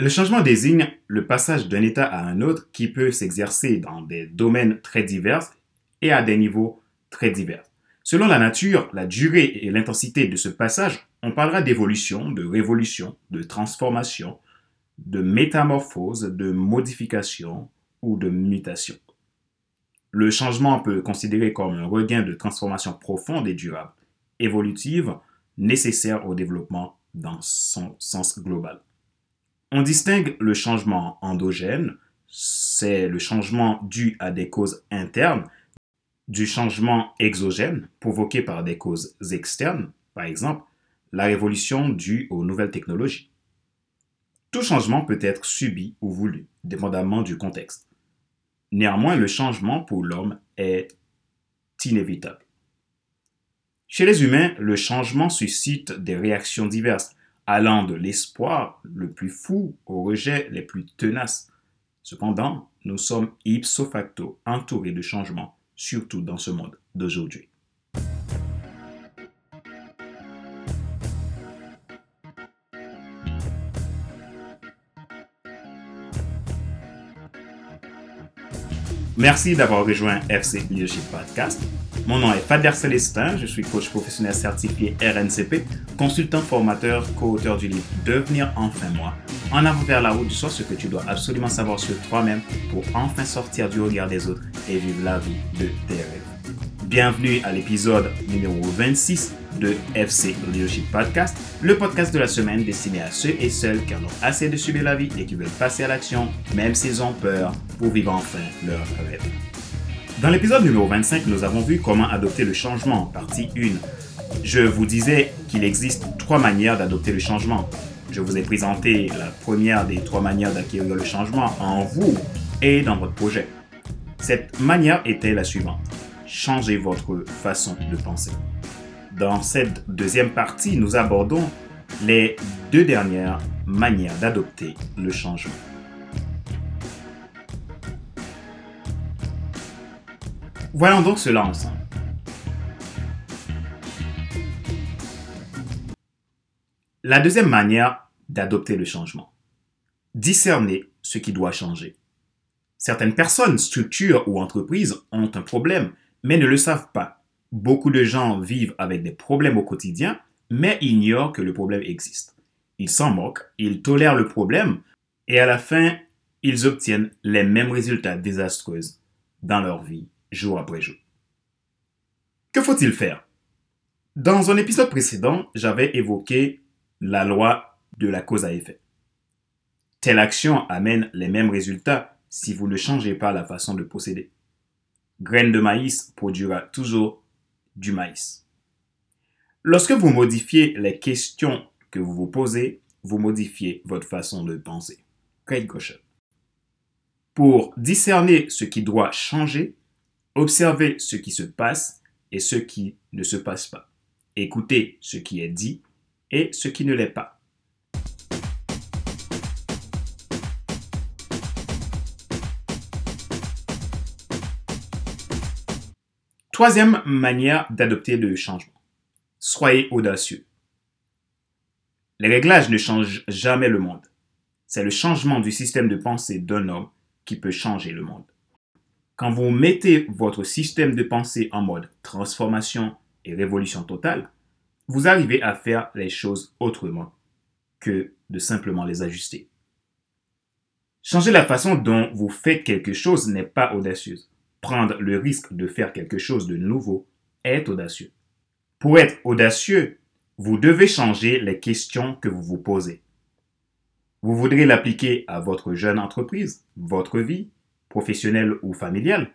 Le changement désigne le passage d'un état à un autre qui peut s'exercer dans des domaines très divers et à des niveaux très divers. Selon la nature, la durée et l'intensité de ce passage, on parlera d'évolution, de révolution, de transformation, de métamorphose, de modification ou de mutation. Le changement peut considérer comme un regain de transformation profonde et durable, évolutive, nécessaire au développement dans son sens global. On distingue le changement endogène, c'est le changement dû à des causes internes, du changement exogène provoqué par des causes externes, par exemple la révolution due aux nouvelles technologies. Tout changement peut être subi ou voulu, dépendamment du contexte. Néanmoins, le changement pour l'homme est inévitable. Chez les humains, le changement suscite des réactions diverses, allant de l'espoir le plus fou au rejet les plus tenaces. Cependant, nous sommes ipso facto entourés de changements, surtout dans ce monde d'aujourd'hui. Merci d'avoir rejoint FC Leadership Podcast. Mon nom est Fader Célestin, je suis coach professionnel certifié RNCP, consultant formateur, co-auteur du livre Devenir enfin moi. En avant vers la route du soir, ce que tu dois absolument savoir sur toi-même pour enfin sortir du regard des autres et vivre la vie de tes rêves. Bienvenue à l'épisode numéro 26 de FC Leadership Podcast, le podcast de la semaine destiné à ceux et celles qui en ont assez de subir la vie et qui veulent passer à l'action, même s'ils ont peur, pour vivre enfin leur rêve. Dans l'épisode numéro 25, nous avons vu comment adopter le changement, partie 1. Je vous disais qu'il existe trois manières d'adopter le changement. Je vous ai présenté la première des trois manières d'acquérir le changement en vous et dans votre projet. Cette manière était la suivante. Changez votre façon de penser. Dans cette deuxième partie, nous abordons les deux dernières manières d'adopter le changement. Voyons donc cela ensemble. La deuxième manière d'adopter le changement. Discerner ce qui doit changer. Certaines personnes, structures ou entreprises ont un problème, mais ne le savent pas Beaucoup de gens vivent avec des problèmes au quotidien, mais ignorent que le problème existe. Ils s'en moquent, ils tolèrent le problème, et à la fin, ils obtiennent les mêmes résultats désastreux dans leur vie, jour après jour. Que faut-il faire? Dans un épisode précédent, j'avais évoqué la loi de la cause à effet. Telle action amène les mêmes résultats si vous ne changez pas la façon de procéder. Graine de maïs produira toujours du maïs. Lorsque vous modifiez les questions que vous vous posez, vous modifiez votre façon de penser. Kate Pour discerner ce qui doit changer, observez ce qui se passe et ce qui ne se passe pas. Écoutez ce qui est dit et ce qui ne l'est pas. Troisième manière d'adopter le changement. Soyez audacieux. Les réglages ne changent jamais le monde. C'est le changement du système de pensée d'un homme qui peut changer le monde. Quand vous mettez votre système de pensée en mode transformation et révolution totale, vous arrivez à faire les choses autrement que de simplement les ajuster. Changer la façon dont vous faites quelque chose n'est pas audacieuse prendre le risque de faire quelque chose de nouveau est audacieux. Pour être audacieux, vous devez changer les questions que vous vous posez. Vous voudrez l'appliquer à votre jeune entreprise, votre vie, professionnelle ou familiale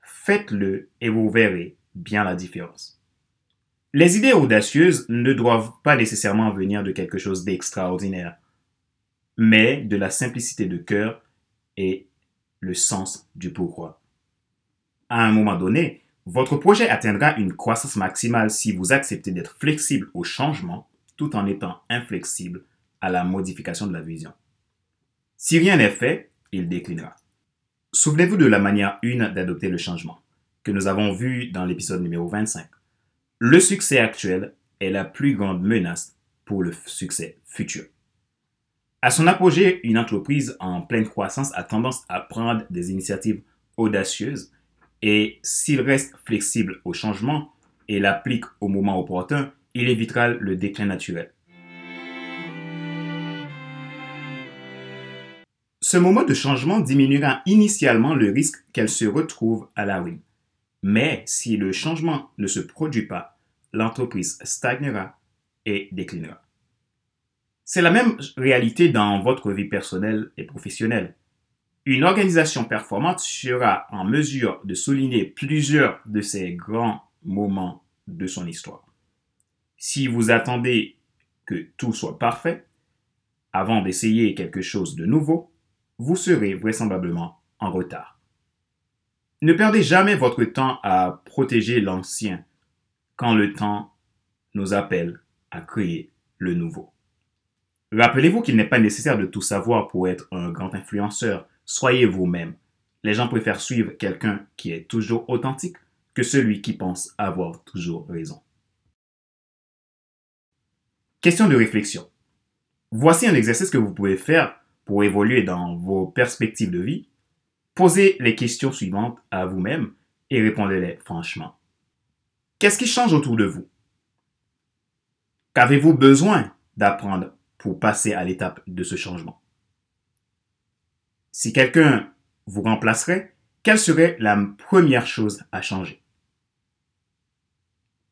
Faites-le et vous verrez bien la différence. Les idées audacieuses ne doivent pas nécessairement venir de quelque chose d'extraordinaire, mais de la simplicité de cœur et le sens du pourquoi à un moment donné, votre projet atteindra une croissance maximale si vous acceptez d'être flexible au changement tout en étant inflexible à la modification de la vision. Si rien n'est fait, il déclinera. Souvenez-vous de la manière 1 d'adopter le changement, que nous avons vu dans l'épisode numéro 25. Le succès actuel est la plus grande menace pour le succès futur. À son apogée, une entreprise en pleine croissance a tendance à prendre des initiatives audacieuses et s'il reste flexible au changement et l'applique au moment opportun, il évitera le déclin naturel. Ce moment de changement diminuera initialement le risque qu'elle se retrouve à la ruine. Mais si le changement ne se produit pas, l'entreprise stagnera et déclinera. C'est la même réalité dans votre vie personnelle et professionnelle. Une organisation performante sera en mesure de souligner plusieurs de ces grands moments de son histoire. Si vous attendez que tout soit parfait avant d'essayer quelque chose de nouveau, vous serez vraisemblablement en retard. Ne perdez jamais votre temps à protéger l'ancien quand le temps nous appelle à créer le nouveau. Rappelez-vous qu'il n'est pas nécessaire de tout savoir pour être un grand influenceur. Soyez vous-même. Les gens préfèrent suivre quelqu'un qui est toujours authentique que celui qui pense avoir toujours raison. Question de réflexion. Voici un exercice que vous pouvez faire pour évoluer dans vos perspectives de vie. Posez les questions suivantes à vous-même et répondez-les franchement. Qu'est-ce qui change autour de vous? Qu'avez-vous besoin d'apprendre pour passer à l'étape de ce changement? Si quelqu'un vous remplacerait, quelle serait la première chose à changer?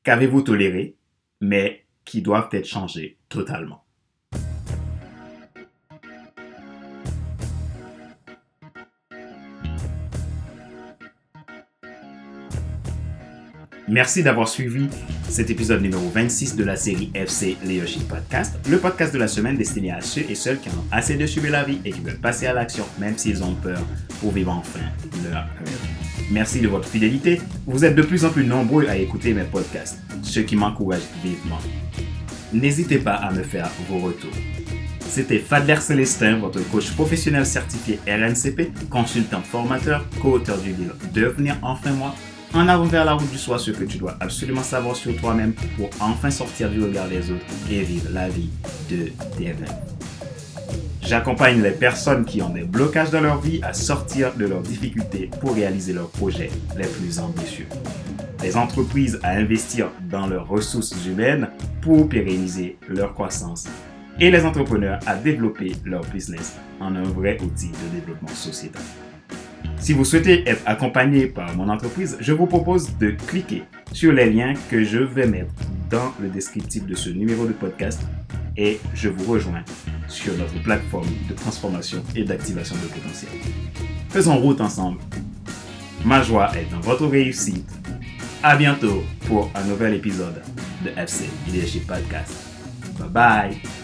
Qu'avez-vous toléré, mais qui doivent être changés totalement? Merci d'avoir suivi cet épisode numéro 26 de la série FC Leadership Podcast, le podcast de la semaine destiné à ceux et celles qui ont assez de suivre la vie et qui veulent passer à l'action même s'ils ont peur pour vivre enfin leur rêve. Merci de votre fidélité. Vous êtes de plus en plus nombreux à écouter mes podcasts, ce qui m'encourage vivement. N'hésitez pas à me faire vos retours. C'était Fadler Célestin, votre coach professionnel certifié RNCP, consultant formateur, co-auteur du livre Devenir enfin moi en avant vers la route du soi, ce que tu dois absolument savoir sur toi-même pour enfin sortir du regard des autres et vivre la vie de tes. J'accompagne les personnes qui ont des blocages dans leur vie à sortir de leurs difficultés pour réaliser leurs projets les plus ambitieux. Les entreprises à investir dans leurs ressources humaines pour pérenniser leur croissance et les entrepreneurs à développer leur business en un vrai outil de développement sociétal. Si vous souhaitez être accompagné par mon entreprise, je vous propose de cliquer sur les liens que je vais mettre dans le descriptif de ce numéro de podcast et je vous rejoins sur notre plateforme de transformation et d'activation de potentiel. Faisons route ensemble. Ma joie est dans votre réussite. À bientôt pour un nouvel épisode de FC Leadership Podcast. Bye bye.